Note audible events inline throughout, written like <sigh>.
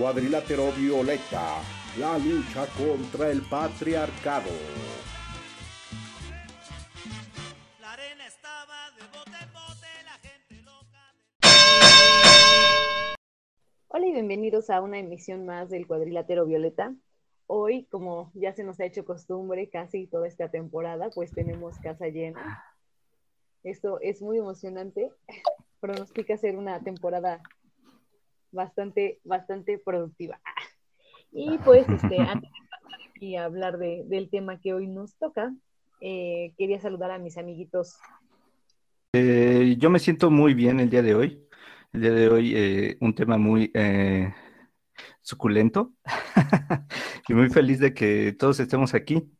Cuadrilátero Violeta, la lucha contra el patriarcado. La arena estaba de bote en bote, la gente loca. Hola y bienvenidos a una emisión más del Cuadrilátero Violeta. Hoy, como ya se nos ha hecho costumbre casi toda esta temporada, pues tenemos casa llena. Esto es muy emocionante. <laughs> Pronostica ser una temporada bastante, bastante productiva. <laughs> Y pues, este, antes de pasar aquí a hablar de, del tema que hoy nos toca, eh, quería saludar a mis amiguitos. Eh, yo me siento muy bien el día de hoy. El día de hoy eh, un tema muy suculento <laughs> y muy feliz de que todos estemos aquí.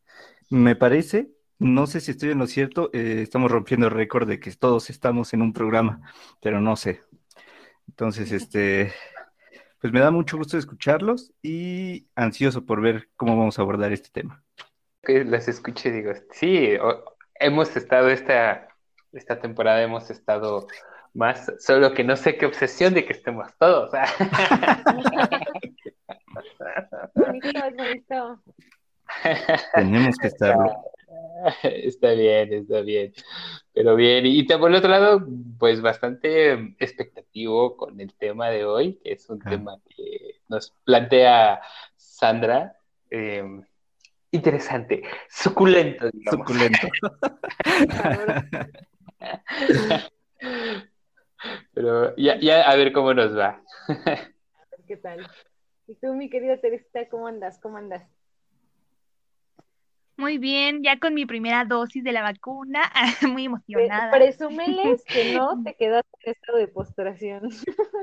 Me parece, no sé si estoy en lo cierto, estamos rompiendo el récord de que todos estamos en un programa, pero no sé. Entonces, este, pues me da mucho gusto escucharlos y ansioso por ver cómo vamos a abordar este tema. Que las escuche, digo, sí, hemos estado esta, esta temporada, hemos estado más, solo que no sé qué obsesión de que estemos todos. <laughs> Tenemos que estarlo. <laughs> Está bien, está bien. Pero bien, y por el otro lado, pues bastante expectativo con el tema de hoy, que es un tema que nos plantea Sandra. Em, interesante, suculento, digamos. Suculento. <laughs> Pero ya, ya a ver cómo nos va. ¿Qué tal? ¿Y tú, mi querida Teresa, cómo andas? ¿Cómo andas? Muy bien, ya con mi primera dosis de la vacuna, <laughs> muy emocionada. Presúmeles <laughs> que no te quedaste en estado de postración.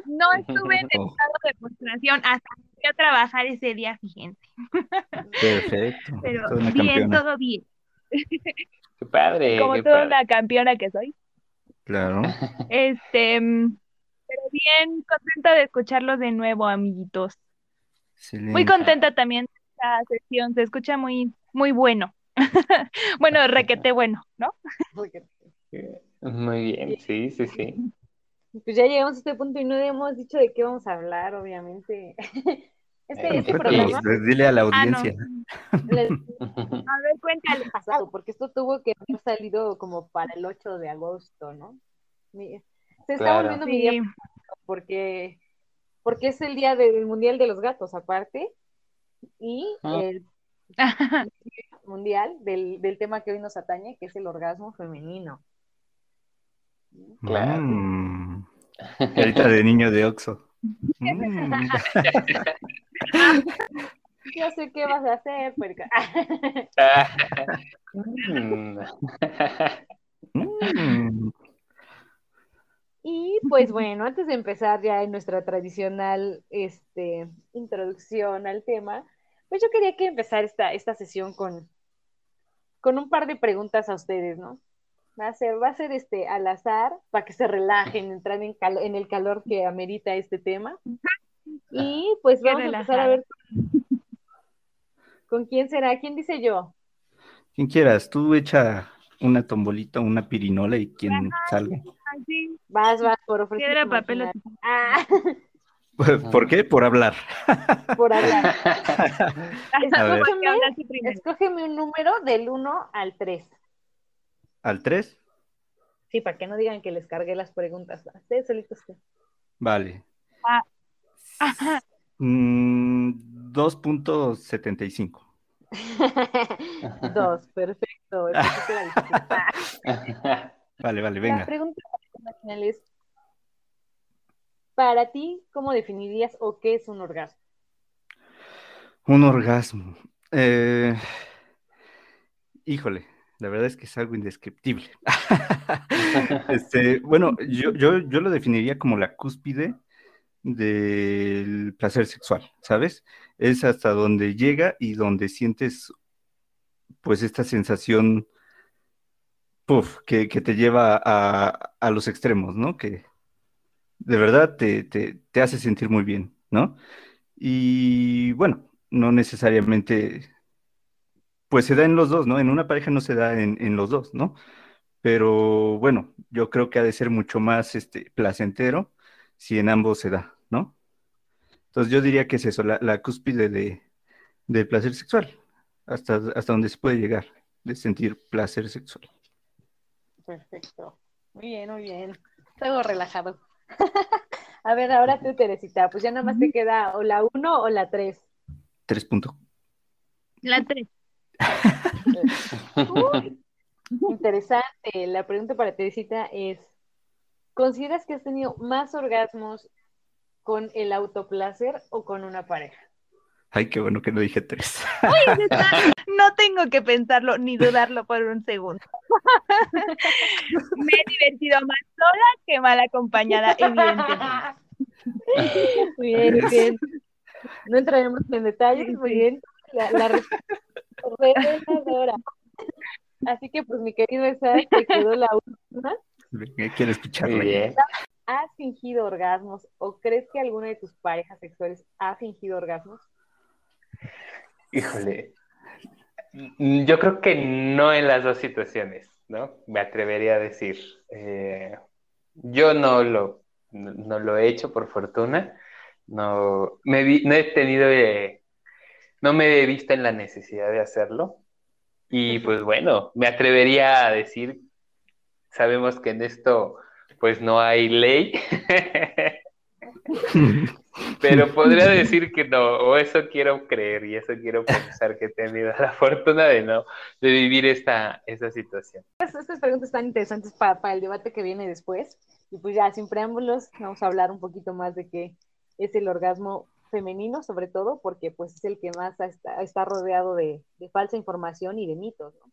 No estuve en <laughs> estado de postración hasta que fui a trabajar ese día, fíjense. Perfecto. Pero bien, todo bien. Qué padre. Como toda una campeona que soy. Claro. Este, pero bien, contenta de escucharlos de nuevo, amiguitos. Muy contenta también de esta sesión, se escucha muy muy bueno. <laughs> bueno, requete bueno, ¿no? Muy bien, sí, sí, sí. Pues ya llegamos a este punto y no hemos dicho de qué vamos a hablar, obviamente. <laughs> Este, este programa. Pues, dile a la ah, audiencia. <laughs> a ver, cuéntale. Pasado, porque esto tuvo que haber salido como para el 8 de agosto, ¿no? Se está volviendo mi día porque, porque es el día del Mundial de los Gatos, aparte. Y ah. el <laughs> mundial del, del, tema que hoy nos atañe, que es el orgasmo femenino. Claro. Mm. <laughs> de niño de Oxo. Mm. Yo sé qué vas a hacer, perca. <laughs> Mm. Y pues bueno, antes de empezar ya en nuestra tradicional este, introducción al tema, pues yo quería que empezar esta, esta sesión con, con un par de preguntas a ustedes, ¿no? Va a ser, va a ser este al azar para que se relajen, entrar en, en el calor que amerita este tema. Y pues vamos a empezar a ver con quién será. ¿Quién dice yo? Quien quieras, tú echa una tombolita, una pirinola y quien salga. Vas, vas, por ofrecer. Piedra, papel. Ah. ¿Por qué? Por hablar. Por hablar. <laughs> escógeme, un número del 1 al 3. ¿Al 3? Sí, para que no digan que les cargué las preguntas. Ustedes solitos. Vale. Ah. 2.75. Mm, Dos, <laughs> perfecto. <laughs> vale, vale, venga. La pregunta es, para ti, ¿cómo definirías o qué es un orgasmo? Un orgasmo. Eh, híjole, la verdad es que es algo indescriptible. <laughs> este, bueno, yo, yo, yo lo definiría como la cúspide del placer sexual, ¿sabes? Es hasta donde llega y donde sientes pues esta sensación puff, que, te lleva a, los extremos, ¿no? Que, de verdad te, te, hace sentir muy bien, ¿no? Y bueno, no necesariamente, pues se da en los dos, ¿no? En una pareja no se da en, los dos, ¿no? Pero bueno, yo creo que ha de ser mucho más este, placentero si en ambos se da, ¿no? Entonces yo diría que es eso, la, cúspide de, del placer sexual, hasta, hasta donde se puede llegar, de sentir placer sexual. Perfecto. Muy bien, muy bien. Estoy relajado. <laughs> A ver, ahora tú, Teresita, pues ya nada más te queda o la 1 o la 3. 3 puntos. La 3. <laughs> interesante. La pregunta para Teresita es, ¿consideras que has tenido más orgasmos con el autoplacer o con una pareja? Ay, qué bueno que no dije tres. <laughs> no tengo que pensarlo ni dudarlo por un segundo. <laughs> Me he divertido más sola que mal acompañada, evidentemente. Bien, bien. No entraremos en detalles, muy bien. La, la Así que, pues, mi querido esa te quedó la última. Quiero escucharla. ¿Has fingido orgasmos o crees que alguna de tus parejas sexuales ha fingido orgasmos? Híjole, yo creo que no en las dos situaciones, ¿no? Me atrevería a decir. Eh, yo no lo, no, lo he hecho por fortuna. No, me no he tenido, eh, no me he visto en la necesidad de hacerlo. Y pues bueno, me atrevería a decir, sabemos que en esto pues no hay ley, <laughs> <laughs> pero podría decir que no, o eso quiero creer y eso quiero pensar que he tenido la fortuna de no, de vivir esta, esta situación. Estas preguntas están interesantes para, para el debate que viene después. Y pues ya, sin preámbulos, vamos a hablar un poquito más de qué es el orgasmo femenino, sobre todo, porque pues es el que más está, está rodeado de, de, falsa información y de mitos, ¿no?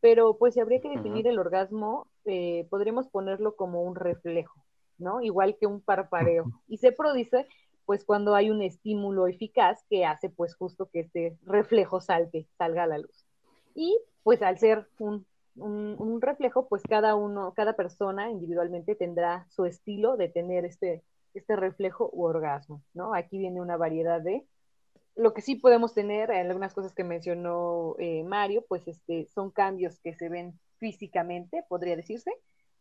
Pero pues si habría que definir el orgasmo, eh, podríamos ponerlo como un reflejo, ¿no? Igual que un parpadeo. Y se produce pues cuando hay un estímulo eficaz que hace pues justo que este reflejo salte, salga a la luz. Y pues al ser un, un, reflejo, pues cada uno, cada persona individualmente tendrá su estilo de tener este, este reflejo u orgasmo, ¿no? Aquí viene una variedad de lo que sí podemos tener, algunas cosas que mencionó eh, Mario, pues este, son cambios que se ven físicamente, podría decirse,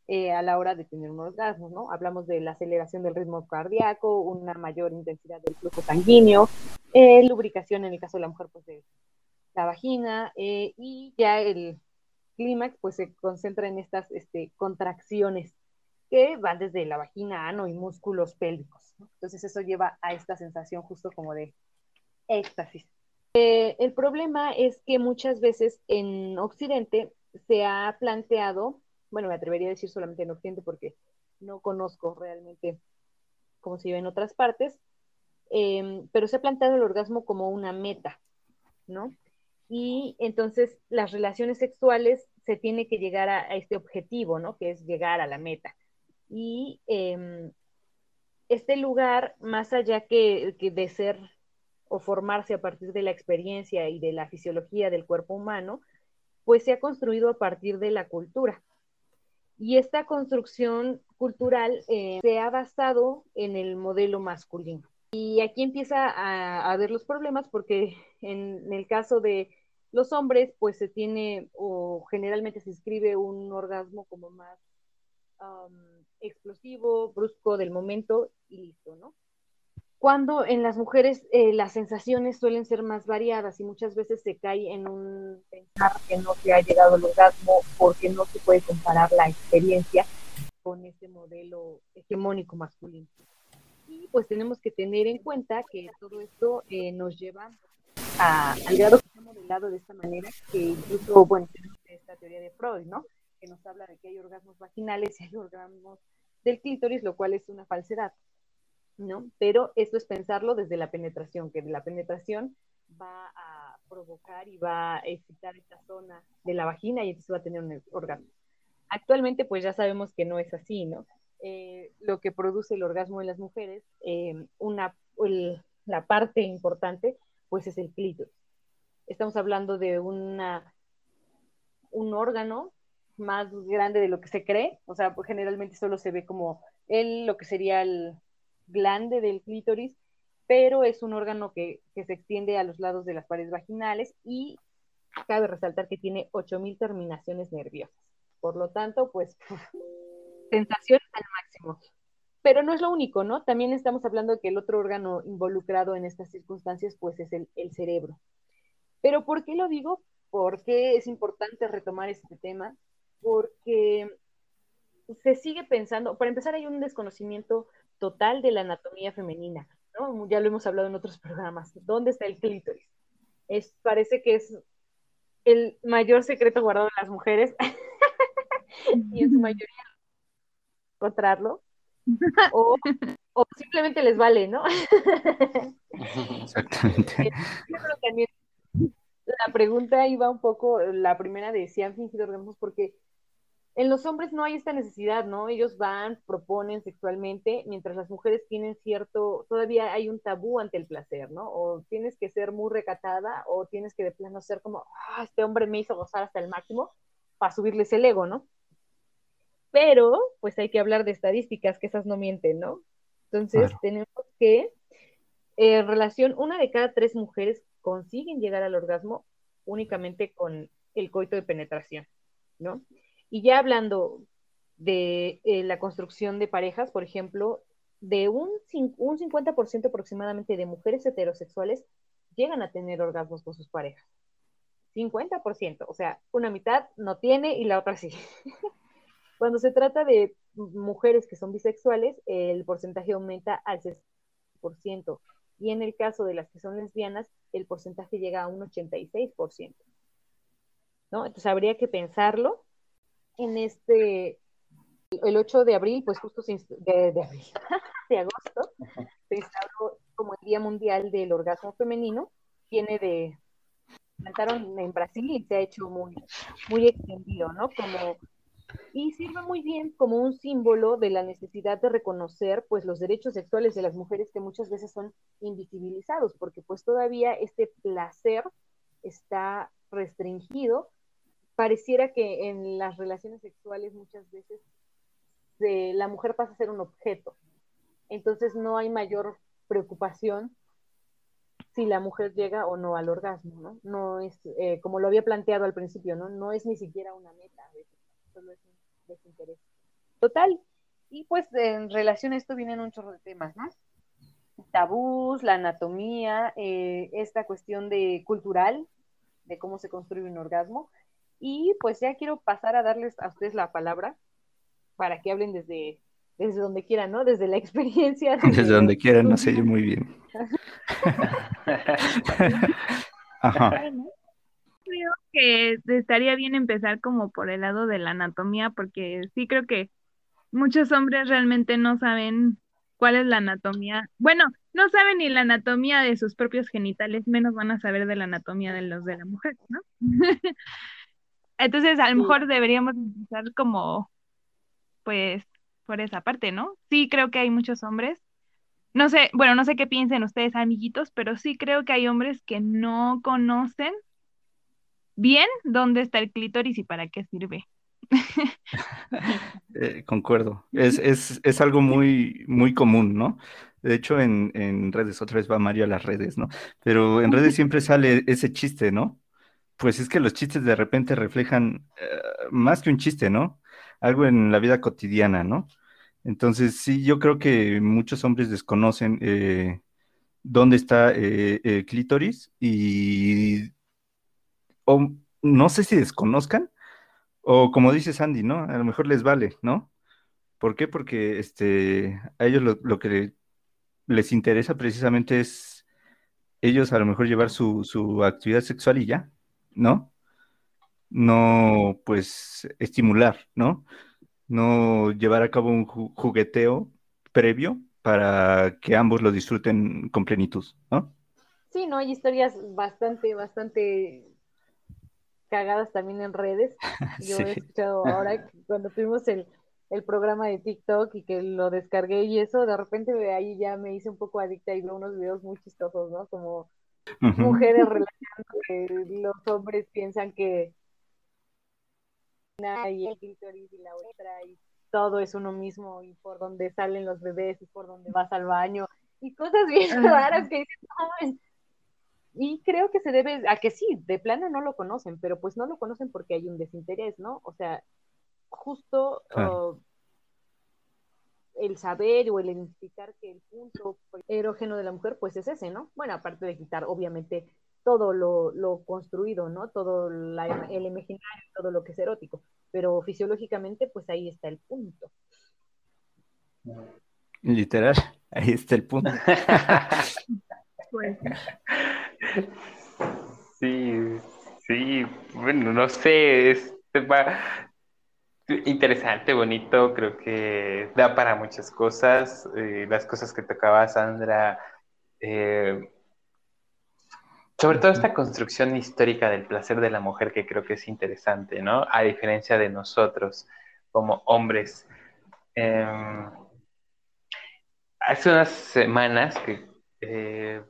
eh, a la hora de tener un orgasmo, ¿no? Hablamos de la aceleración del ritmo cardíaco, una mayor intensidad del flujo sanguíneo, eh, lubricación en el caso de la mujer, pues de la vagina, y ya el clímax, pues se concentra en estas este, contracciones que van desde la vagina, ano y músculos pélvicos. Entonces eso lleva a esta sensación justo como de éxtasis. Eh, el problema es que muchas veces en Occidente se ha planteado, bueno, me atrevería a decir solamente en Occidente porque no conozco realmente cómo se vive en otras partes, em, pero se ha planteado el orgasmo como una meta, ¿no? Y entonces las relaciones sexuales se tiene que llegar a, este objetivo, ¿no? Que es llegar a la meta. Y em, este lugar, más allá que de ser o formarse a partir de la experiencia y de la fisiología del cuerpo humano, pues se ha construido a partir de la cultura. Y esta construcción cultural eh, se ha basado en el modelo masculino. Y aquí empieza a, haber los problemas porque en, el caso de los hombres, pues se tiene o generalmente se escribe un orgasmo como más explosivo, brusco del momento y listo, ¿no? Cuando en las mujeres eh, las sensaciones suelen ser más variadas y muchas veces se cae en un pensar que no se ha llegado al orgasmo porque no se puede comparar la experiencia con ese modelo hegemónico masculino. Y pues tenemos que tener en cuenta que todo esto eh, nos lleva a, al grado que está modelado de esta manera, que incluso, bueno, tenemos esta teoría de Freud, ¿no? Que nos habla de que hay orgasmos vaginales y hay orgasmos del clítoris, lo cual es una falsedad. ¿No? Pero esto es pensarlo desde la penetración, que la penetración va a provocar y va a excitar esta zona de la vagina y entonces va a tener un orgasmo. Actualmente, pues ya sabemos que no es así, ¿no? Eh, lo que produce el orgasmo en las mujeres, eh, una, la parte importante, pues es el clítoris. Estamos hablando de una, un órgano más grande de lo que se cree, o sea, pues generalmente solo se ve como el, lo que sería el, glande del clítoris, pero es un órgano que, se extiende a los lados de las paredes vaginales y cabe resaltar que tiene 8.000 terminaciones nerviosas. Por lo tanto, pues, sensación al máximo. pero no es lo único, ¿no? También estamos hablando de que el otro órgano involucrado en estas circunstancias, pues es el, el cerebro. Pero ¿por qué lo digo? Porque es importante retomar este tema, porque se sigue pensando, para empezar hay un desconocimiento total de la anatomía femenina, ¿no? Ya lo hemos hablado en otros programas. ¿Dónde está el clítoris? Es, parece que es el mayor secreto guardado de las mujeres <laughs> y en su mayoría encontrarlo <laughs> o, simplemente les vale, ¿no? Exactamente. <laughs> también la pregunta iba un poco, la primera de si han fingido orgasmos, porque en los hombres no hay esta necesidad, ¿no? Ellos van, proponen sexualmente, mientras las mujeres tienen cierto, todavía hay un tabú ante el placer, ¿no? O tienes que ser muy recatada o tienes que de plano ser como, ah, este hombre me hizo gozar hasta el máximo para subirles el ego, ¿no? Pero, pues hay que hablar de estadísticas, que esas no mienten, ¿no? Entonces, tenemos que, en relación, una de cada tres mujeres consiguen llegar al orgasmo únicamente con el coito de penetración, ¿no? Y ya hablando de eh, la construcción de parejas, por ejemplo, de un, un 50% aproximadamente de mujeres heterosexuales llegan a tener orgasmos con sus parejas. 50%, o sea, una mitad no tiene y la otra sí. <laughs> Cuando se trata de mujeres que son bisexuales, el porcentaje aumenta al 60%. Y en el caso de las que son lesbianas, el porcentaje llega a un 86%. ¿no? Entonces habría que pensarlo en este, el 8 de abril, pues justo de, de, abril, <laughs> de agosto, se instauró como el Día Mundial del Orgasmo Femenino, viene de, plantaron en Brasil y se ha hecho muy, muy extendido, ¿no? Como, y sirve muy bien como un símbolo de la necesidad de reconocer, pues, los derechos sexuales de las mujeres que muchas veces son invisibilizados, porque pues todavía este placer está restringido pareciera que en las relaciones sexuales muchas veces la mujer pasa a ser un objeto. Entonces no hay mayor preocupación si la mujer llega o no al orgasmo, ¿no? No es, eh, como lo había planteado al principio, ¿no? No es ni siquiera una meta, solo es un desinterés. Total. Y pues en relación a esto vienen un chorro de temas, ¿no? Tabús, la anatomía, eh, esta cuestión de cultural, de cómo se construye un orgasmo, y pues ya quiero pasar a darles a ustedes la palabra para que hablen desde, desde donde quieran, ¿no? Desde la experiencia. Desde, donde quieran, no sé yo muy bien. <laughs> Creo que estaría bien empezar como por el lado de la anatomía, porque sí creo que muchos hombres realmente no saben cuál es la anatomía. Bueno, no saben ni la anatomía de sus propios genitales, menos van a saber de la anatomía de los de la mujer, ¿no? <laughs> Entonces, a lo mejor deberíamos empezar como, pues, por esa parte, ¿no? Sí, creo que hay muchos hombres. No sé, bueno, no sé qué piensen ustedes, amiguitos, pero sí creo que hay hombres que no conocen bien dónde está el clítoris y para qué sirve. <laughs> Eh, concuerdo. Es, es, es, algo muy, muy común, ¿no? De hecho, en, en redes, otra vez va Mario a las redes, ¿no? Pero en redes <laughs> siempre sale ese chiste, ¿no? Pues es que los chistes de repente reflejan eh, más que un chiste, ¿no? Algo en la vida cotidiana, ¿no? Entonces, sí, yo creo que muchos hombres desconocen eh, dónde está eh, el clítoris y o no sé si desconozcan o como dice Sandy, ¿no? A lo mejor les vale, ¿no? ¿Por qué? Porque este, a ellos lo, lo que les interesa precisamente es ellos a lo mejor llevar su, su actividad sexual y ya, ¿no? No, pues, estimular, ¿no? No llevar a cabo un jugueteo previo para que ambos lo disfruten con plenitud, ¿no? Sí, no, hay historias bastante, bastante cagadas también en redes. <laughs> Yo he escuchado ahora cuando tuvimos el, el, programa de TikTok y que lo descargué y eso, de repente ahí ya me hice un poco adicta y veo unos videos muy chistosos, ¿no? Como mujeres relacionando que los hombres piensan que y el clítoris y la otra y todo es uno mismo y por donde salen los bebés y por donde vas al baño y cosas bien raras que y creo que se debe a que sí, de plano no lo conocen, pero pues no lo conocen porque hay un desinterés, ¿no? O sea, justo el saber o el identificar que el punto erógeno de la mujer, pues es ese, ¿no? Bueno, aparte de quitar, obviamente, todo lo, lo construido, ¿no? Todo la, el imaginario, todo lo que es erótico, pero fisiológicamente, pues ahí está el punto. Literal, ahí está el punto. <laughs> Pues. Sí, sí, bueno, no sé, es interesante, bonito, creo que da para muchas cosas. Eh, las cosas que tocaba Sandra, eh, sobre todo esta construcción histórica del placer de la mujer que creo que es interesante, ¿no? A diferencia de nosotros como hombres. Em, hace unas semanas, que eh,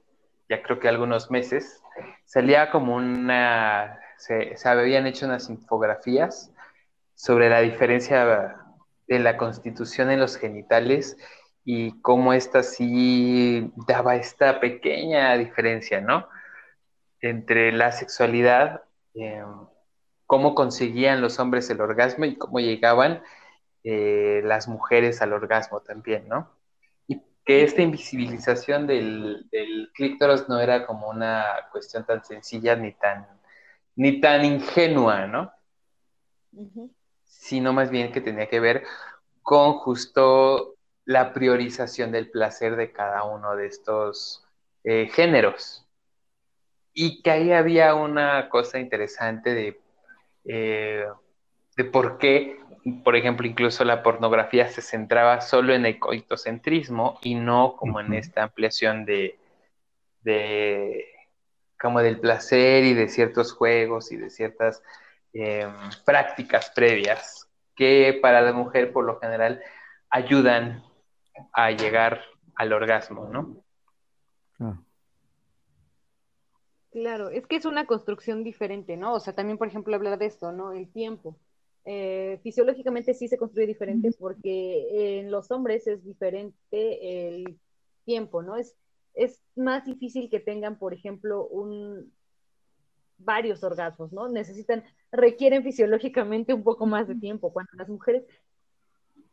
ya creo que algunos meses, salía como una, se, habían hecho unas infografías sobre la diferencia de la constitución en los genitales y cómo esta sí daba esta pequeña diferencia, ¿no? Entre la sexualidad, em, cómo conseguían los hombres el orgasmo y cómo llegaban eh, las mujeres al orgasmo también, ¿no? que esta invisibilización del, del no era como una cuestión tan sencilla ni tan, ni tan ingenua, ¿no? Sino más bien que tenía que ver con justo la priorización del placer de cada uno de estos eh, géneros. Y que ahí había una cosa interesante de, eh, de por qué por ejemplo, incluso la pornografía se centraba solo en el coitocentrismo y no como en esta ampliación de, de como del placer y de ciertos juegos y de ciertas em, prácticas previas que para la mujer por lo general ayudan a llegar al orgasmo, ¿no? Claro, es que es una construcción diferente, ¿no? O sea, también, por ejemplo, hablar de esto, ¿no? El tiempo. Eh, fisiológicamente sí se construye diferente porque en los hombres es diferente el tiempo, ¿no? Es, es más difícil que tengan, por ejemplo, un, varios orgasmos, ¿no? Necesitan, requieren fisiológicamente un poco más de tiempo, cuando las mujeres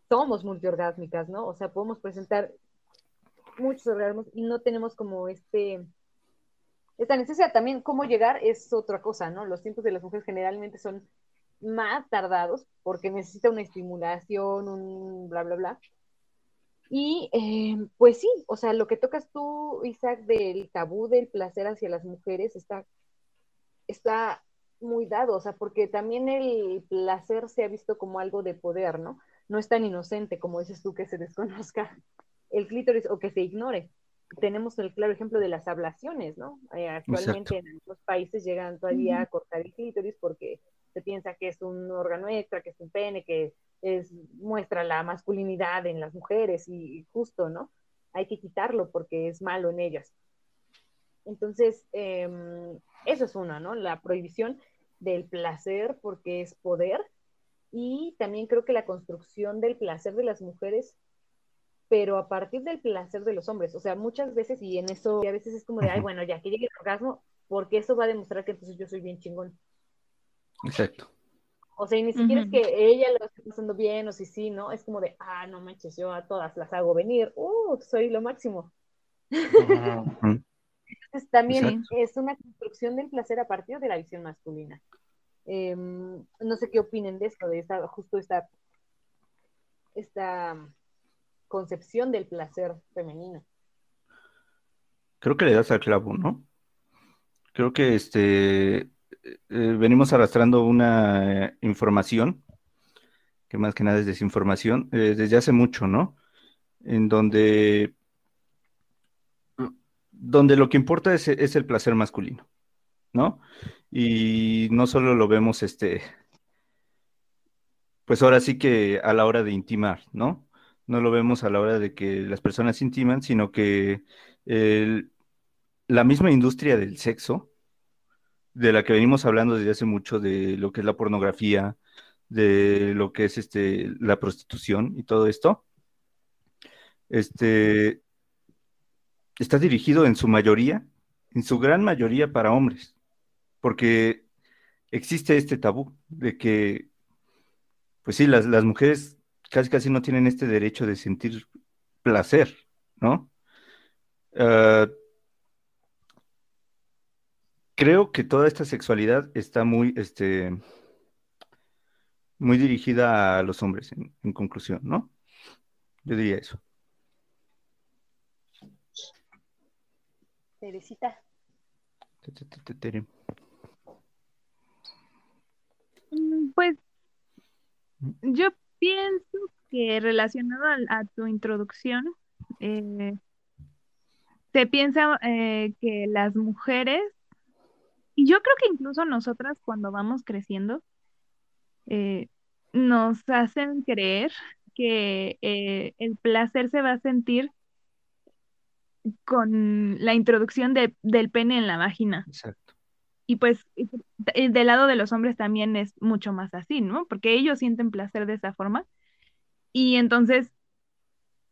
somos multiorgásmicas, ¿no? O sea, podemos presentar muchos orgasmos y no tenemos como este, esta necesidad. También cómo llegar es otra cosa, ¿no? Los tiempos de las mujeres generalmente son más tardados porque necesita una estimulación, un bla, bla, bla. Y eh, pues sí, o sea, lo que tocas tú, Isaac, del tabú del placer hacia las mujeres está, está muy dado, o sea, porque también el placer se ha visto como algo de poder, ¿no? No es tan inocente como dices tú que se desconozca <laughs> el clítoris o que se ignore. Tenemos el claro ejemplo de las ablaciones, ¿no? Eh, actualmente en algunos países llegan todavía a cortar el clítoris porque se piensa que es un órgano extra, que es un pene, que es, muestra la masculinidad en las mujeres y, justo, ¿no? Hay que quitarlo porque es malo en ellas. Entonces, em, eso es una, ¿no? La prohibición del placer porque es poder y también creo que la construcción del placer de las mujeres, pero a partir del placer de los hombres. O sea, muchas veces, y en eso, a veces es como de, ay, bueno, ya que llegue el orgasmo, porque eso va a demostrar que entonces yo soy bien chingón. Exacto. O sea, y ni siquiera es que ella lo esté pasando bien o si sí, ¿no? Es como de, ah, no manches, yo a todas las hago venir, uh, soy lo máximo. <laughs> Entonces también es una construcción del placer a partir de la visión masculina. Em, no sé qué opinen de esto, de esta, justo esta, esta concepción del placer femenino. Creo que le das al clavo, ¿no? Creo que este eh, venimos arrastrando una eh, información, que más que nada es desinformación, eh, desde hace mucho, ¿no? En donde, donde lo que importa es, el placer masculino, ¿no? Y no solo lo vemos, este, pues ahora sí que a la hora de intimar, ¿no? No lo vemos a la hora de que las personas intiman, sino que la misma industria del sexo, de la que venimos hablando desde hace mucho, de lo que es la pornografía, de lo que es este, la prostitución y todo esto, este, está dirigido en su mayoría, en su gran mayoría para hombres, porque existe este tabú de que, pues sí, las, mujeres casi casi no tienen este derecho de sentir placer, ¿no? Ah, creo que toda esta sexualidad está muy, este, muy dirigida a los hombres, en, conclusión, ¿no? Yo diría eso. Teresita. Mm, pues yo pienso que relacionado a, tu introducción, eh, se piensa eh, que las mujeres, y yo creo que incluso nosotras cuando vamos creciendo, eh, nos hacen creer que el placer se va a sentir con la introducción del pene en la vagina. Exacto. Y pues del lado de los hombres también es mucho más así, ¿no? Porque ellos sienten placer de esa forma. Y entonces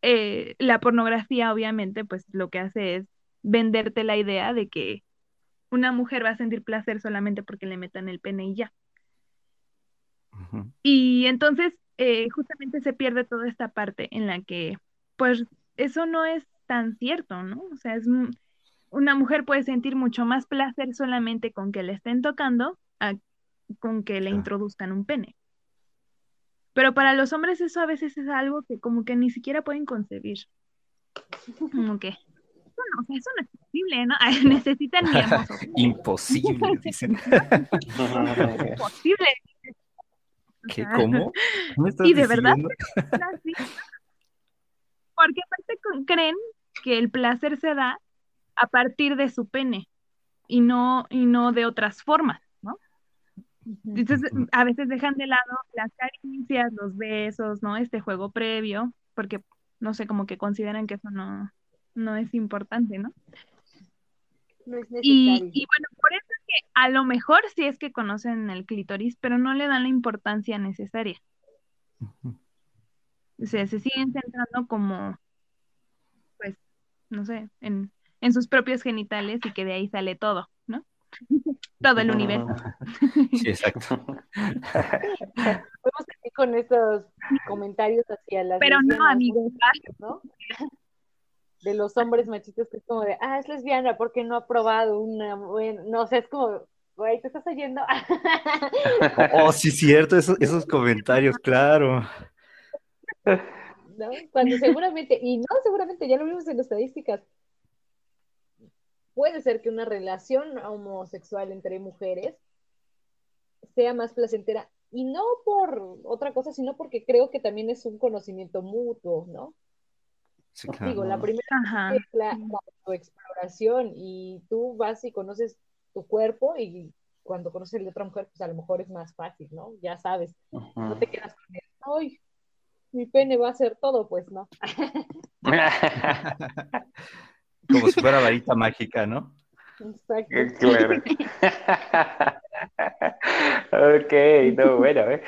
eh, la pornografía obviamente pues lo que hace es venderte la idea de que una mujer va a sentir placer solamente porque le metan el pene y ya. Y entonces eh, justamente se pierde toda esta parte en la que pues eso no es tan cierto, ¿no? O sea, es una mujer puede sentir mucho más placer solamente con que le estén tocando con que le introduzcan un pene. Pero para los hombres eso a veces es algo que como que ni siquiera pueden concebir. Como que, bueno, o sea, eso no es posible, ¿no? <laughs> Necesitan mi <laughs> Imposible, dicen. <laughs> Imposible. ¿Qué? ¿Cómo? y de verdad, porque aparte creen que el placer se da a partir de su pene y no, y no de otras formas, ¿no? Entonces, a veces dejan de lado las caricias, los besos, ¿no? Este juego previo, porque, no sé, como que consideran que eso no, no es importante, ¿no? No es y, y, bueno, por eso es que a lo mejor sí es que conocen el clítoris, pero no le dan la importancia necesaria. O sea, se siguen centrando como, pues, no sé, en, en sus propios genitales y que de ahí sale todo, ¿no? <laughs> todo el universo. <laughs> Sí, exacto. <laughs> Podemos seguir con estos comentarios hacia las Pero no, amigos, ¿no? De los hombres machistas que es como de, ah, es lesbiana porque no ha probado una, bueno, no sé, es como, güey, ¿te estás oyendo? oh, sí, cierto, esos, esos comentarios, claro. ¿No? Cuando seguramente, y no, seguramente ya lo vimos en las estadísticas, puede ser que una relación homosexual entre mujeres sea más placentera y no por otra cosa, sino porque creo que también es un conocimiento mutuo, ¿no? Sí, claro. Digo, la primera es la, exploración y tú vas y conoces tu cuerpo y cuando conoces el de otra mujer, pues a lo mejor es más fácil, ¿no? Ya sabes, no te quedas con él, ay, mi pene va a hacer todo, pues no. <laughs> Como si fuera varita mágica, ¿no? Exacto. Claro. <laughs> ok, no, bueno. ¿eh?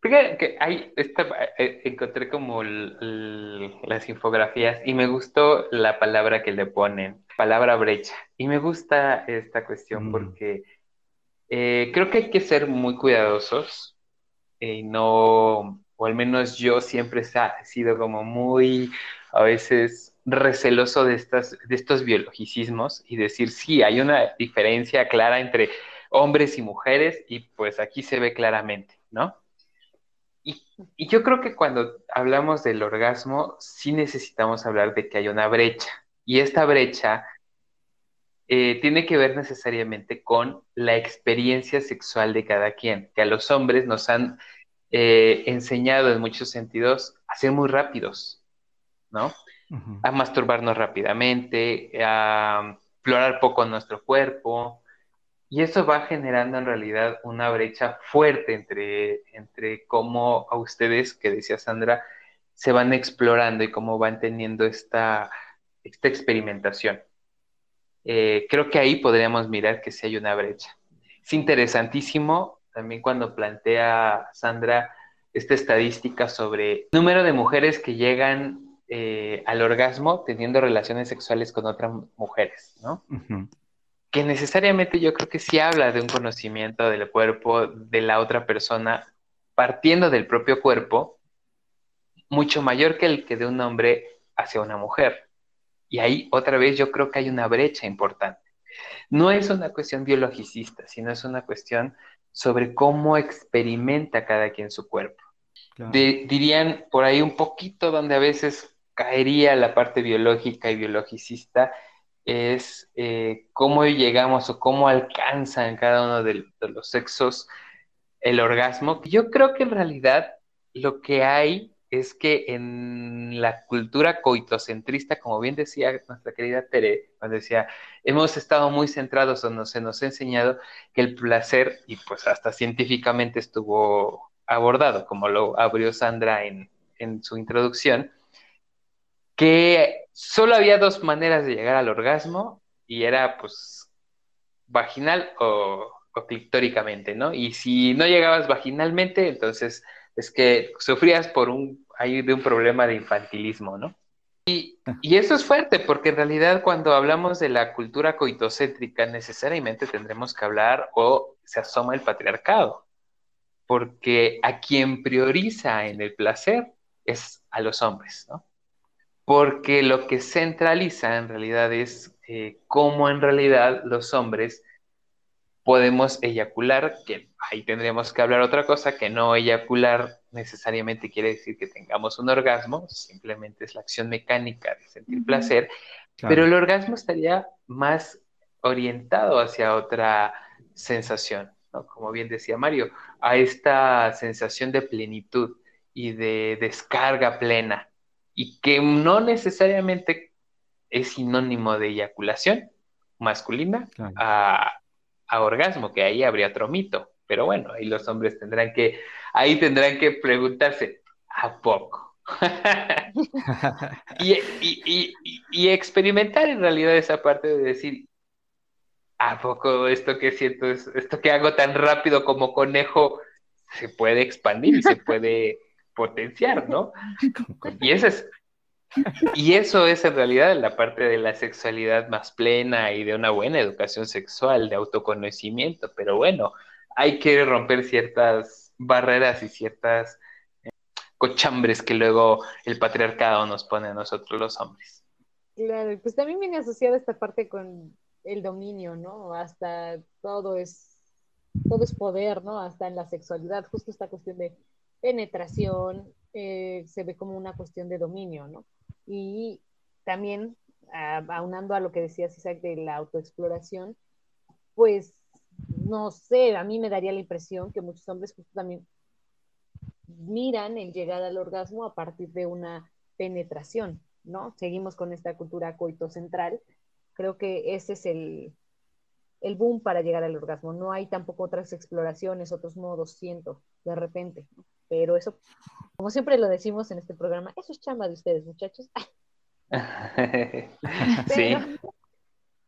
Fíjate que hay, esta, eh, encontré como las infografías y me gustó la palabra que le ponen, palabra brecha. Y me gusta esta cuestión mm. porque eh, creo que hay que ser muy cuidadosos y no, o al menos yo siempre he sido como muy, a veces receloso de, estas, de estos biologicismos y decir, sí, hay una diferencia clara entre hombres y mujeres y pues aquí se ve claramente, ¿no? Y, yo creo que cuando hablamos del orgasmo, sí necesitamos hablar de que hay una brecha. Y esta brecha eh, tiene que ver necesariamente con la experiencia sexual de cada quien, que a los hombres nos han eh, enseñado en muchos sentidos a ser muy rápidos, ¿no? a masturbarnos rápidamente, a explorar poco nuestro cuerpo. Y eso va generando en realidad una brecha fuerte entre, entre cómo a ustedes, que decía Sandra, se van explorando y cómo van teniendo esta, esta experimentación. Eh, creo que ahí podríamos mirar que sí hay una brecha. Es interesantísimo también cuando plantea Sandra esta estadística sobre el número de mujeres que llegan eh, al orgasmo teniendo relaciones sexuales con otras mujeres, ¿no? Que necesariamente yo creo que sí habla de un conocimiento del cuerpo de la otra persona, partiendo del propio cuerpo, mucho mayor que el que de un hombre hacia una mujer. Y ahí otra vez yo creo que hay una brecha importante. No es una cuestión biologicista, sino es una cuestión sobre cómo experimenta cada quien su cuerpo. dirían por ahí un poquito donde a veces caería la parte biológica y biologicista, es eh, cómo llegamos o cómo alcanzan cada uno de, los sexos el orgasmo. Yo creo que en realidad lo que hay es que en la cultura coitocentrista, como bien decía nuestra querida Tere, cuando decía, hemos estado muy centrados o se nos ha enseñado que el placer, y pues hasta científicamente estuvo abordado, como lo abrió Sandra en, en su introducción, que solo había dos maneras de llegar al orgasmo y era pues vaginal o, clitóricamente, ¿no? Y si no llegabas vaginalmente, entonces es que sufrías por un, de un problema de infantilismo, ¿no? Y, y, eso es fuerte, porque en realidad cuando hablamos de la cultura coitocéntrica, necesariamente tendremos que hablar o se asoma el patriarcado, porque a quien prioriza en el placer es a los hombres, ¿no? porque lo que centraliza en realidad es eh, cómo en realidad los hombres podemos eyacular, que ahí tendríamos que hablar otra cosa, que no eyacular necesariamente quiere decir que tengamos un orgasmo, simplemente es la acción mecánica de sentir placer, pero el orgasmo estaría más orientado hacia otra sensación, ¿no? como bien decía Mario, a esta sensación de plenitud y de descarga plena y que no necesariamente es sinónimo de eyaculación masculina a, orgasmo, que ahí habría otro mito. Pero bueno, ahí los hombres tendrán que, ahí tendrán que preguntarse, ¿a poco? <laughs> y, experimentar en realidad esa parte de decir, ¿a poco esto que siento, esto que hago tan rápido como conejo, se puede expandir y se puede potenciar, ¿no? <laughs> Y eso es, y eso es en realidad la parte de la sexualidad más plena y de una buena educación sexual, de autoconocimiento, pero bueno, hay que romper ciertas barreras y ciertas eh, cochambres que luego el patriarcado nos pone a nosotros los hombres. Claro, pues también viene asociada esta parte con el dominio, ¿no? Hasta todo es, todo es poder, ¿no? Hasta en la sexualidad, justo esta cuestión de penetración, eh, se ve como una cuestión de dominio, ¿no? Y también, aunando a lo que decías, Isaac, de la autoexploración, pues, no sé, a mí me daría la impresión que muchos hombres justo también miran el llegar al orgasmo a partir de una penetración, ¿no? Seguimos con esta cultura coitocentral. Creo que ese es el, el boom para llegar al orgasmo. No hay tampoco otras exploraciones, otros modos, siento, de repente. Pero eso, como siempre lo decimos en este programa, eso es chamba de ustedes, muchachos. <laughs> <laughs> sí.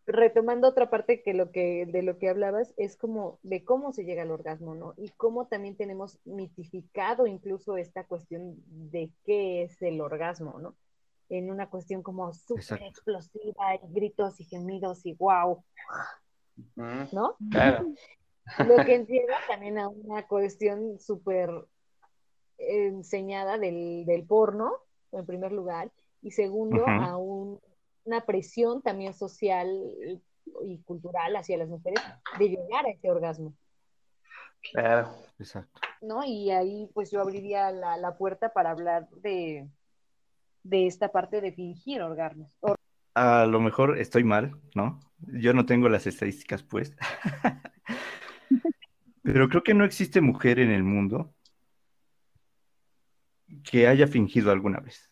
Retomando otra parte que lo que de lo que hablabas es como de cómo se llega al orgasmo, ¿no? Y cómo también tenemos mitificado incluso esta cuestión de qué es el orgasmo, ¿no? En una cuestión como súper explosiva, y gritos y gemidos y wow, ¿no? Claro. <laughs> Lo que encierra también a una cuestión súper enseñada del, porno, en primer lugar, y segundo, a una presión también social y cultural hacia las mujeres de llegar a ese orgasmo. Claro, exacto. ¿No? Y ahí pues yo abriría la, puerta para hablar de, de esta parte de fingir orgasmos. A lo mejor estoy mal, ¿no? Yo no tengo las estadísticas, pues. <laughs> Pero creo que no existe mujer en el mundo que haya fingido alguna vez.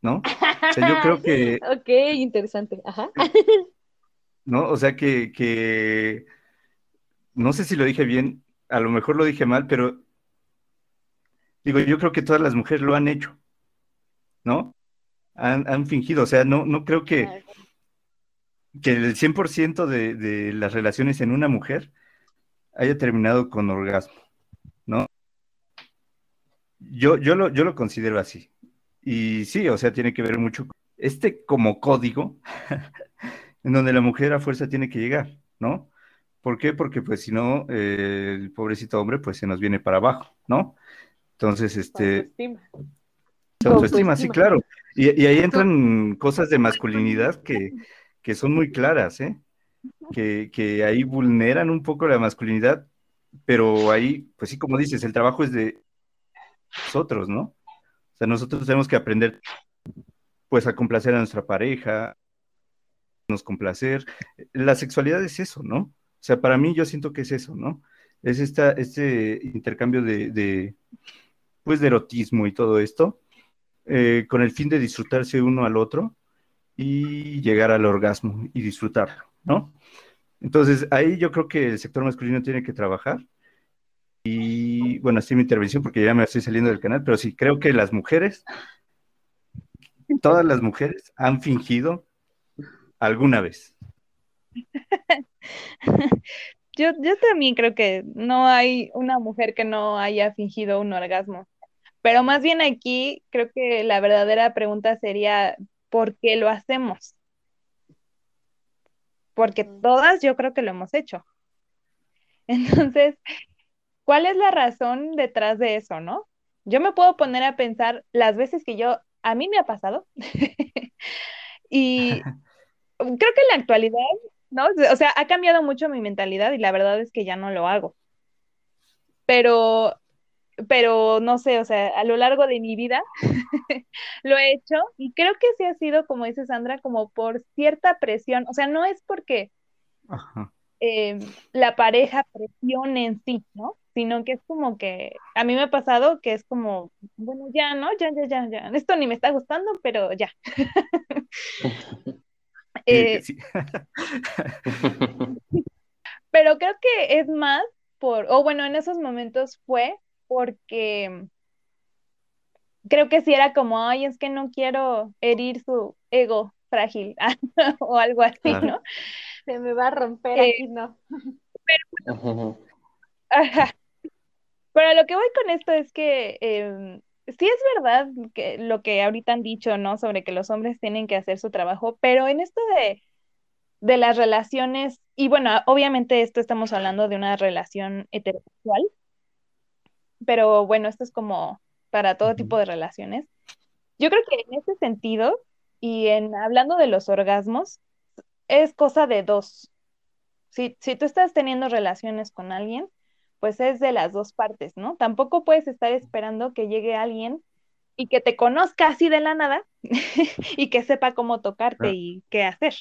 ¿No? O sea, yo creo que. <laughs> ok, interesante. Ajá. <laughs> ¿No? O sea que, que. No sé si lo dije bien, a lo mejor lo dije mal, pero. Digo, yo creo que todas las mujeres lo han hecho. ¿No? Han, fingido. O sea, no, no creo que. Que el 100% de, de las relaciones en una mujer haya terminado con orgasmo. Yo, yo, lo, yo lo considero así. Y sí, o sea, tiene que ver mucho con este como código <laughs> en donde la mujer a fuerza tiene que llegar, ¿no? ¿Por qué? Porque pues si no, eh, el pobrecito hombre pues se nos viene para abajo, ¿no? Entonces, este... autoestima, sí, claro. Y, ahí entran cosas de masculinidad que, que son muy claras, ¿eh? Que, que, ahí vulneran un poco la masculinidad, pero ahí, pues sí, como dices, el trabajo es de nosotros, ¿no? O sea, nosotros tenemos que aprender, pues, a complacer a nuestra pareja, nos complacer. La sexualidad es eso, ¿no? O sea, para mí yo siento que es eso, ¿no? Es esta, este intercambio de, de pues, de erotismo y todo esto, eh, con el fin de disfrutarse uno al otro y llegar al orgasmo y disfrutarlo, ¿no? Entonces, ahí yo creo que el sector masculino tiene que trabajar. Y bueno, así mi intervención porque ya me estoy saliendo del canal, pero sí, creo que las mujeres, todas las mujeres han fingido alguna vez. <laughs> Yo, yo también creo que no hay una mujer que no haya fingido un orgasmo. Pero más bien aquí creo que la verdadera pregunta sería, ¿por qué lo hacemos? Porque todas yo creo que lo hemos hecho. <laughs> Entonces, ¿cuál es la razón detrás de eso, no? Yo me puedo poner a pensar las veces que yo, a mí me ha pasado, <laughs> y <laughs> creo que en la actualidad, ¿no? O sea, ha cambiado mucho mi mentalidad y la verdad es que ya no lo hago. Pero pero no sé, o sea, a lo largo de mi vida <laughs> lo he hecho y creo que sí ha sido, como dice Sandra, como por cierta presión, o sea, no es porque em, la pareja presione en sí, ¿no? Sino que es como que a mí me ha pasado que es como, bueno, ya, ¿no? Ya, ya, ya, ya. Esto ni me está gustando, pero ya. <laughs> Eh, <laughs> pero creo que es más por, o bueno, en esos momentos fue porque creo que si era como, ay, es que no quiero herir su ego frágil <laughs> o algo así, ¿no? Se me va a romper eh, aquí, ¿no? Pero, pero lo que voy con esto es que em, sí es verdad que lo que ahorita han dicho, ¿no? Sobre que los hombres tienen que hacer su trabajo, pero en esto de, de las relaciones, y bueno, obviamente esto estamos hablando de una relación heterosexual, pero bueno, esto es como para todo tipo de relaciones. Yo creo que en ese sentido, y en hablando de los orgasmos, es cosa de dos. Si, si tú estás teniendo relaciones con alguien, pues es de las dos partes, ¿no? Tampoco puedes estar esperando que llegue alguien y que te conozca así de la nada <laughs> y que sepa cómo tocarte y qué hacer.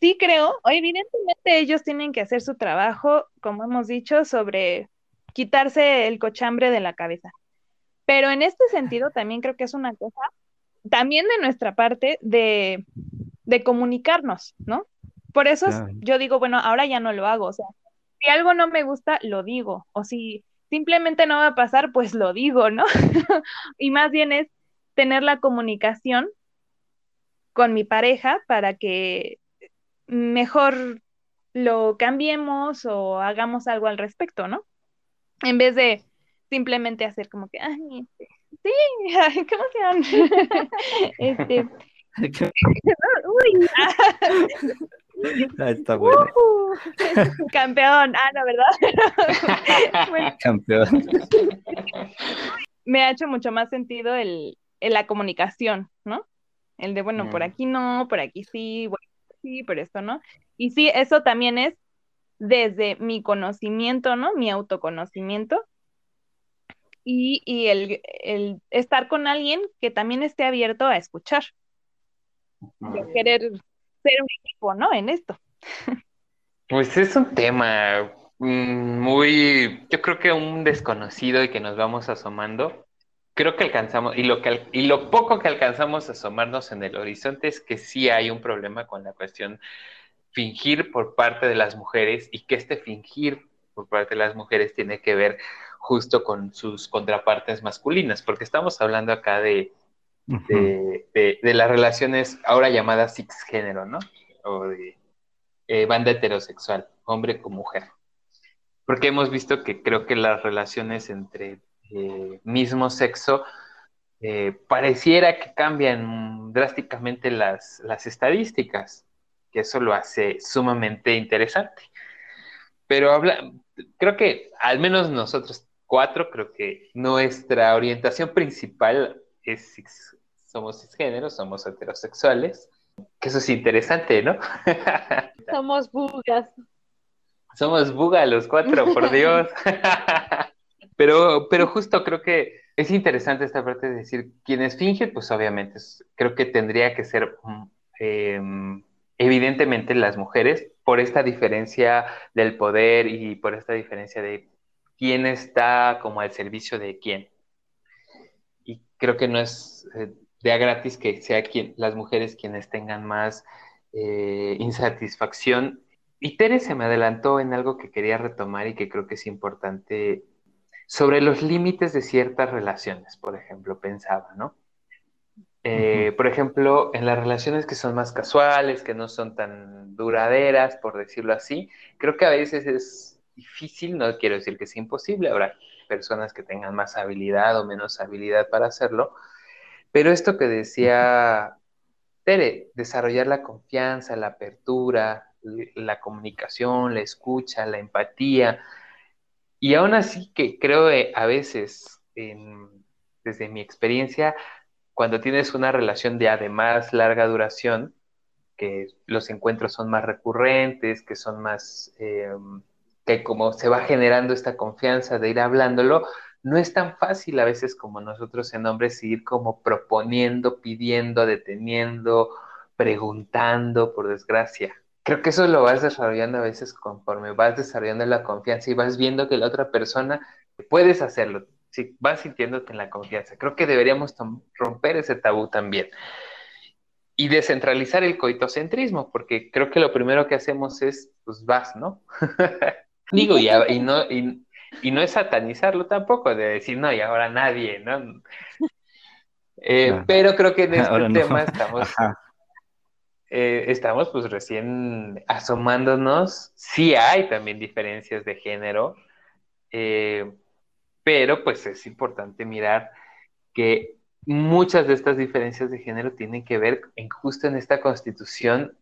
Sí creo, evidentemente ellos tienen que hacer su trabajo, como hemos dicho, sobre quitarse el cochambre de la cabeza. Pero en este sentido también creo que es una cosa, también de nuestra parte, de, comunicarnos, ¿no? Por eso yo digo, bueno, ahora ya no lo hago, o sea, si algo no me gusta, lo digo, o si simplemente no va a pasar, pues lo digo, ¿no? <laughs> y más bien es tener la comunicación con mi pareja para que mejor lo cambiemos o hagamos algo al respecto, ¿no? en vez de simplemente hacer como que, ay, este, sí, qué emoción. este, uy, ah, está bueno. <laughs> campeón, ah, no, ¿verdad? <laughs> Campeón. Me ha hecho mucho más sentido el, la comunicación, ¿no? El de, bueno, por mm. aquí no, por aquí sí, bueno, sí, por esto no. Y sí, eso también es desde mi conocimiento, ¿no? Mi autoconocimiento. Y, el, estar con alguien que también esté abierto a escuchar. querer ser un equipo, ¿no? En esto. Pues es un tema mm, muy, yo creo que un desconocido y que nos vamos asomando. Creo que alcanzamos, y lo, que, y lo poco que alcanzamos a asomarnos en el horizonte es que sí hay un problema con la cuestión fingir por parte de las mujeres y que este fingir por parte de las mujeres tiene que ver justo con sus contrapartes masculinas, porque estamos hablando acá de, de, las relaciones ahora llamadas cisgénero, ¿no? O de eh, banda heterosexual, hombre con mujer. Porque hemos visto que creo que las relaciones entre eh, mismo sexo eh, pareciera que cambian drásticamente las, las estadísticas eso lo hace sumamente interesante. Pero habla, creo que al menos nosotros cuatro, creo que nuestra orientación principal es somos cisgéneros, somos heterosexuales, que eso es interesante, ¿no? <laughs> somos bugas. Somos bugas los cuatro, por <laughs> Dios. pero, pero justo creo que es interesante esta parte de decir, quienes fingen, pues obviamente, creo que tendría que ser mm, em, evidentemente las mujeres por esta diferencia del poder y por esta diferencia de quién está como al servicio de quién. Creo que no es eh, de a gratis que sea quien, las mujeres quienes tengan más eh, insatisfacción. Y Tere se me adelantó en algo que quería retomar y que creo que es importante sobre los límites de ciertas relaciones, por ejemplo, pensaba, ¿no? Eh, por ejemplo, en las relaciones que son más casuales, que no son tan duraderas, por decirlo así, creo que a veces es difícil, no quiero decir que sea imposible, habrá personas que tengan más habilidad o menos habilidad para hacerlo, pero esto que decía Tere, desarrollar la confianza, la apertura, la comunicación, la escucha, la empatía, y aún así que creo que a veces, desde mi experiencia, cuando tienes una relación de además larga duración, que los encuentros son más recurrentes, que son más, eh, que como se va generando esta confianza de ir hablándolo, no es tan fácil a veces como nosotros en hombres ir como proponiendo, pidiendo, deteniendo, preguntando, por desgracia. Creo que eso lo vas desarrollando a veces conforme vas desarrollando la confianza y vas viendo que la otra persona puedes hacerlo, si vas sintiéndote en la confianza. Creo que deberíamos romper ese tabú también. Y descentralizar el coitocentrismo, porque creo que lo primero que hacemos es, pues vas, ¿no? <laughs> Digo, y, y no, <laughs> y, no es satanizarlo tampoco, de decir, no, y ahora nadie, ¿no? Eh, pero creo que en <laughs> este tema estamos, eh, estamos pues recién asomándonos. Sí hay también diferencias de género. Eh, pero pues es importante mirar que muchas de estas diferencias de género tienen que ver en, justo en esta constitución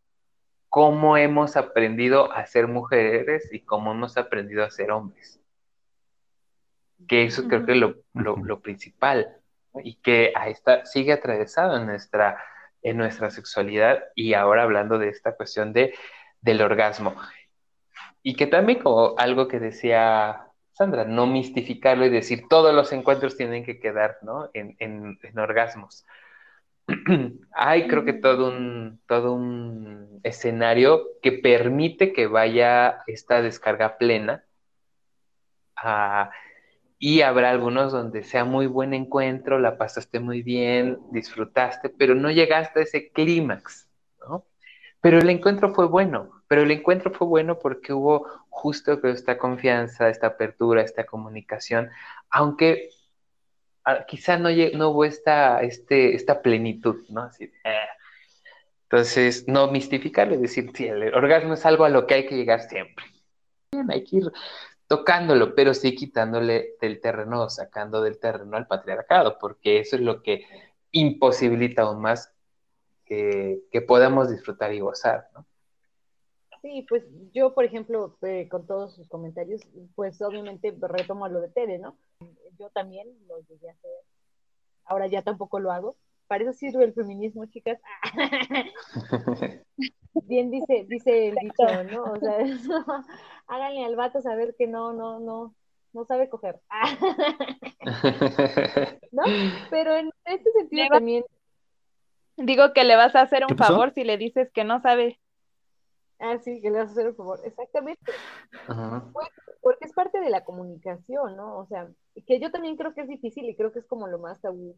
cómo hemos aprendido a ser mujeres y cómo hemos aprendido a ser hombres. Que eso creo que es lo, principal y que a esta, sigue atravesado en nuestra, en nuestra sexualidad y ahora hablando de esta cuestión de, del orgasmo. Y que también como algo que decía Sandra, no mistificarlo y decir todos los encuentros tienen que quedar ¿no? en, orgasmos. <clears throat> Hay creo que todo un, todo un escenario que permite que vaya esta descarga plena ah, y habrá algunos donde sea muy buen encuentro, la pasaste muy bien, disfrutaste, pero no llegaste a ese clímax, ¿no? Pero el encuentro fue bueno, pero el encuentro fue bueno porque hubo justo esta confianza, esta apertura, esta comunicación, aunque quizá no, no hubo esta, este, esta plenitud, ¿no? Así, eh. Entonces, no mistificarlo y decir, sí, el orgasmo es algo a lo que hay que llegar siempre. Bien, hay que ir tocándolo, pero sí quitándole del terreno, sacando del terreno al patriarcado, porque eso es lo que imposibilita aún más que, que podamos disfrutar y gozar, ¿no? Sí, pues yo, por ejemplo, eh, con todos sus comentarios, pues obviamente retomo lo de Tere, ¿no? Yo también lo llegué a hacer, ahora ya tampoco lo hago. Para eso sirve el feminismo, chicas. <laughs> Bien dice, dice el dicho, ¿no? O sea, <laughs> háganle al vato saber que no, no, no, no sabe coger. <laughs> ¿No? Pero en este sentido también. Digo que le vas a hacer un favor si le dices que no sabe Ah, sí, que le vas a hacer un favor. Exactamente. Pues, porque es parte de la comunicación, ¿no? O sea, que yo también creo que es difícil y creo que es como lo más tabú.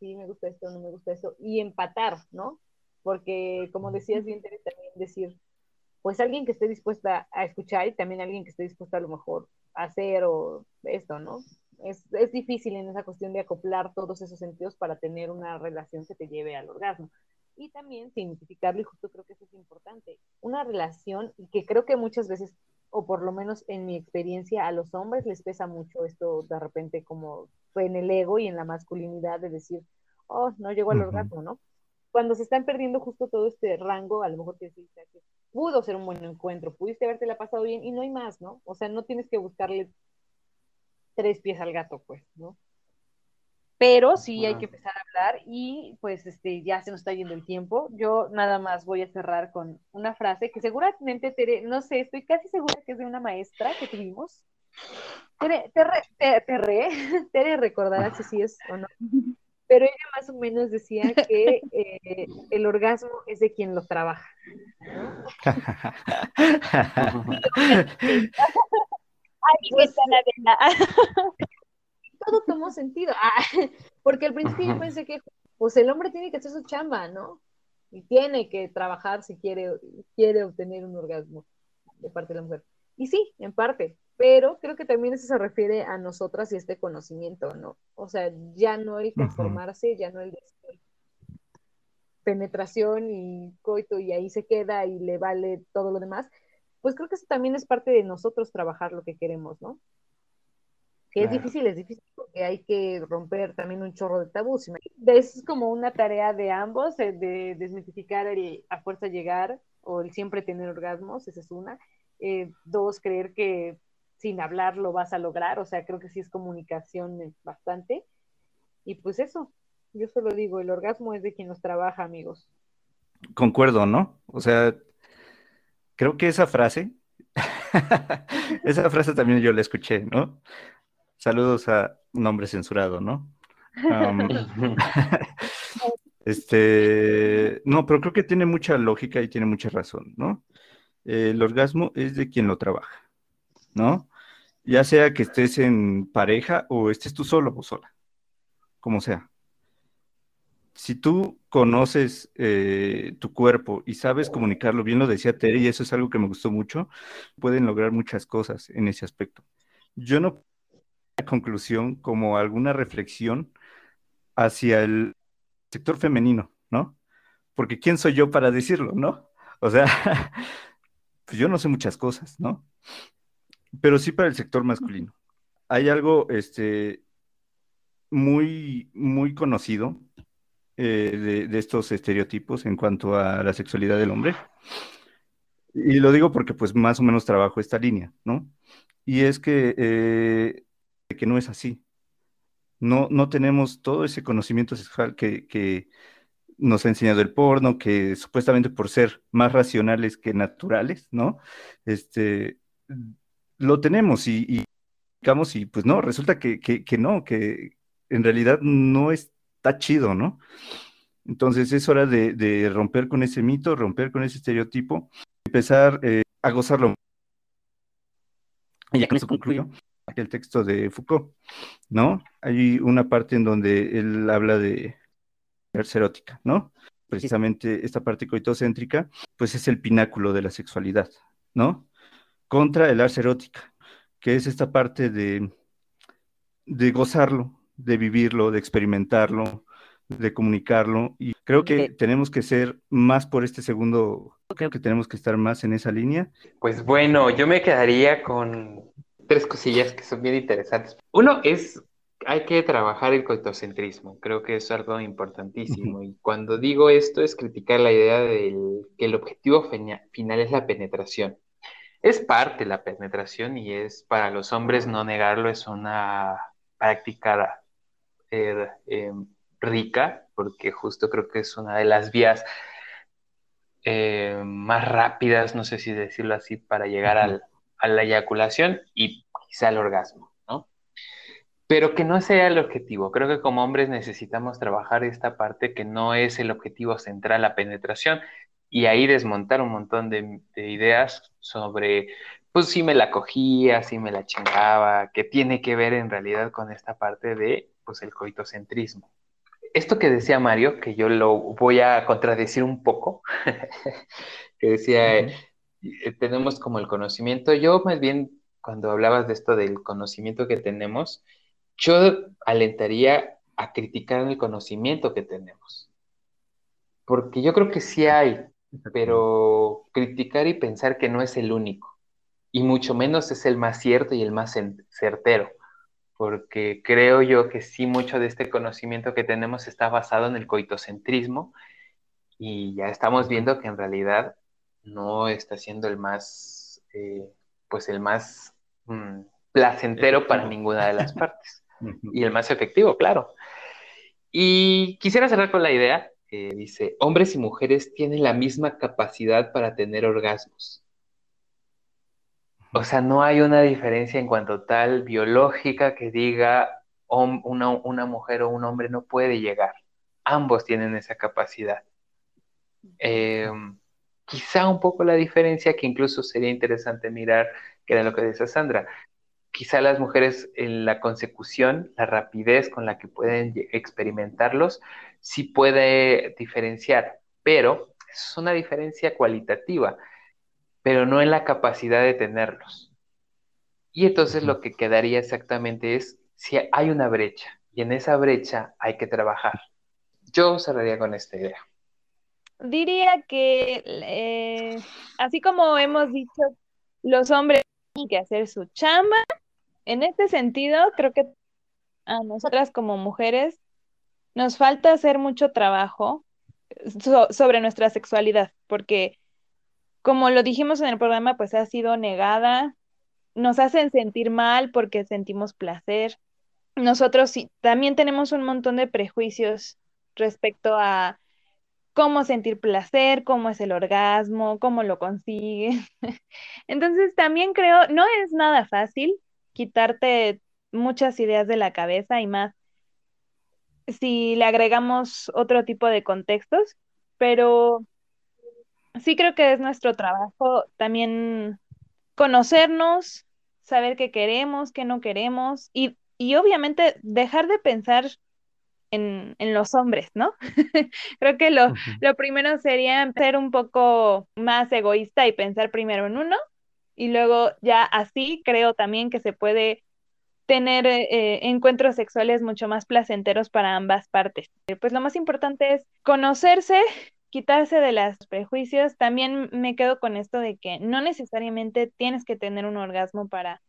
Sí, me gusta esto, no me gusta esto. Y empatar, ¿no? Porque, como decías bien, también decir, pues alguien que esté dispuesta a escuchar y también alguien que esté dispuesta a lo mejor a hacer o esto, ¿no? Es, es difícil en esa cuestión de acoplar todos esos sentidos para tener una relación que te lleve al orgasmo y también significarlo, y justo creo que eso es importante, una relación y que creo que muchas veces, o por lo menos en mi experiencia, a los hombres les pesa mucho esto de repente como en el ego y en la masculinidad de decir, oh, no llegó al orgasmo, ¿no? Cuando se están perdiendo justo todo este rango, a lo mejor te decís que pudo ser un buen encuentro, pudiste haberte la pasado bien y no hay más, ¿no? O sea, no tienes que buscarle tres pies al gato, pues, ¿no? Pero sí hay que empezar a hablar y pues este ya se nos está yendo el tiempo. Yo nada más voy a cerrar con una frase que seguramente Tere, no sé, estoy casi segura que es de una maestra que tuvimos. Tere, Tere, Tere, <laughs> Tere recordará si sí es o no. Pero ella más o menos decía que eh, el orgasmo es de quien lo trabaja. <laughs> Pues, <laughs> todo tomó sentido. <laughs> Ah, porque al principio yo pensé que pues el hombre tiene que hacer su chamba, ¿no? Y tiene que trabajar si quiere, quiere obtener un orgasmo de parte de la mujer. Y sí, en parte, pero creo que también eso se refiere a nosotras y este conocimiento, ¿no? O sea, ya no el conformarse, ya no el penetración y coito y ahí se queda y le vale todo lo demás, pues creo que eso también es parte de nosotros trabajar lo que queremos, ¿no? Que es difícil, es difícil porque hay que romper también un chorro de tabús. Es como una tarea de ambos, eh, de desmitificar el a fuerza llegar o el siempre tener orgasmos, esa es una. Eh, dos, creer que sin hablar lo vas a lograr, o sea, creo que sí es comunicación eh, bastante. Y pues eso, yo solo digo, el orgasmo es de quien nos trabaja, amigos. Concuerdo, ¿no? O sea, creo que esa frase, <laughs> esa frase también yo la escuché, ¿no? Saludos a un hombre censurado, ¿no? <laughs> <laughs> este, no, pero creo que tiene mucha lógica y tiene mucha razón, ¿no? El orgasmo es de quien lo trabaja, ¿no? Ya sea que estés en pareja o estés tú solo o sola, como sea si tú conoces eh, tu cuerpo y sabes comunicarlo, bien lo decía Tere, y eso es algo que me gustó mucho, pueden lograr muchas cosas en ese aspecto. Yo no conclusión como alguna reflexión hacia el sector femenino, ¿no? Porque ¿quién soy yo para decirlo, no? O sea, <laughs> pues yo no sé muchas cosas, ¿no? Pero sí para el sector masculino. Hay algo este, muy, muy conocido eh, de, estos estereotipos en cuanto a la sexualidad del hombre. Y lo digo porque pues más o menos trabajo esta línea, ¿no? Y es que, eh, que no es así. No, no tenemos todo ese conocimiento sexual que, que nos ha enseñado el porno, que supuestamente por ser más racionales que naturales, ¿no? Este, lo tenemos y, y, y pues no, resulta que, que, que no, que en realidad no es está chido, ¿no? Entonces es hora de, romper con ese mito, romper con ese estereotipo, empezar eh, a gozarlo. Y ya con eso concluyo el texto de Foucault, ¿no? Hay una parte en donde él habla de erótica, ¿no? Precisamente esta parte coitocéntrica, pues es el pináculo de la sexualidad, ¿no? Contra el ars erótica, que es esta parte de, de gozarlo, de vivirlo, de experimentarlo, de comunicarlo. Y creo que tenemos que ser más por este segundo, creo que tenemos que estar más en esa línea. Pues bueno, yo me quedaría con tres cosillas que son bien interesantes. Uno es, hay que trabajar el coitocentrismo, creo que es algo importantísimo. Y cuando digo esto es criticar la idea de que el objetivo final es la penetración. Es parte la penetración y es para los hombres no negarlo, es una práctica Em, rica, porque justo creo que es una de las vías eh, más rápidas, no sé si decirlo así, para llegar a la eyaculación y quizá al orgasmo, ¿no? Pero que no sea el objetivo. Creo que como hombres necesitamos trabajar esta parte que no es el objetivo central, la penetración, y ahí desmontar un montón de, de ideas sobre pues si me la cogía, si me la chingaba, que tiene que ver en realidad con esta parte de pues el coitocentrismo. Esto que decía Mario, que yo lo voy a contradecir un poco, <laughs> que decía, eh, tenemos como el conocimiento, yo más bien cuando hablabas de esto del conocimiento que tenemos, yo alentaría a criticar el conocimiento que tenemos. Porque yo creo que sí hay, pero criticar y pensar que no es el único, y mucho menos es el más cierto y el más certero porque creo yo que sí mucho de este conocimiento que tenemos está basado en el coitocentrismo y ya estamos viendo que en realidad no está siendo el más, eh, pues el más mm, placentero para ninguna de las <laughs> partes. Y el más efectivo, claro. Y quisiera cerrar con la idea, dice, hombres y mujeres tienen la misma capacidad para tener orgasmos. O sea, no hay una diferencia en cuanto tal biológica que diga una, una mujer o un hombre no puede llegar. Ambos tienen esa capacidad. Em, quizá un poco la diferencia que incluso sería interesante mirar, que era lo que decía Sandra, quizá las mujeres en la consecución, la rapidez con la que pueden experimentarlos, sí puede diferenciar, pero es una diferencia cualitativa, pero no en la capacidad de tenerlos. Y entonces lo que quedaría exactamente es si hay una brecha, y en esa brecha hay que trabajar. Yo cerraría con esta idea. Diría que, eh, así como hemos dicho, los hombres tienen que hacer su chamba, en este sentido, creo que a nosotras como mujeres nos falta hacer mucho trabajo sobre nuestra sexualidad, porque como lo dijimos en el programa, pues ha sido negada, nos hacen sentir mal porque sentimos placer. Nosotros sí, también tenemos un montón de prejuicios respecto a cómo sentir placer, cómo es el orgasmo, cómo lo consigue. <laughs> Entonces también creo, no es nada fácil quitarte muchas ideas de la cabeza y más si le agregamos otro tipo de contextos, pero sí creo que es nuestro trabajo también conocernos, saber qué queremos, qué no queremos y, y obviamente dejar de pensar en, en los hombres, ¿no? <laughs> creo que lo, lo primero sería ser un poco más egoísta y pensar primero en uno y luego ya así creo también que se puede tener eh, encuentros sexuales mucho más placenteros para ambas partes. Pues lo más importante es conocerse, quitarse de los prejuicios. También me quedo con esto de que no necesariamente tienes que tener un orgasmo para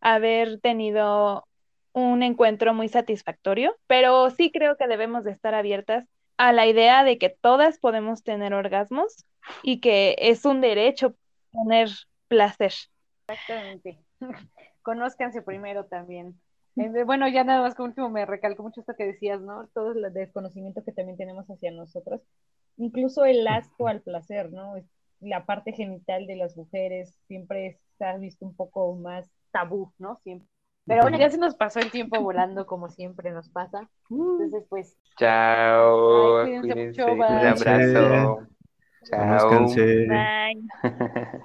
haber tenido un encuentro muy satisfactorio, pero sí creo que debemos de estar abiertas a la idea de que todas podemos tener orgasmos y que es un derecho tener placer. Exactamente. <laughs> Conózcanse primero también. Eh, bueno, ya nada más como último me recalco mucho esto que decías, ¿no? Todo el desconocimiento que también tenemos hacia nosotros. Incluso el asco al placer, ¿no? La parte genital de las mujeres siempre se ha visto un poco más tabú, ¿no? Siempre. Pero bueno, ya se nos pasó el tiempo volando como siempre nos pasa. Entonces, pues. Chao. cuídense, mucho. Un abrazo. Chao. Bye. <laughs>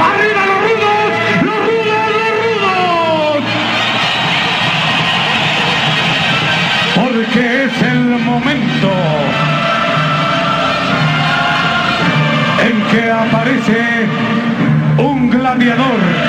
¡Arriba los rudos! ¡Los rudos, los rudos! Porque es el momento en que aparece gladiador.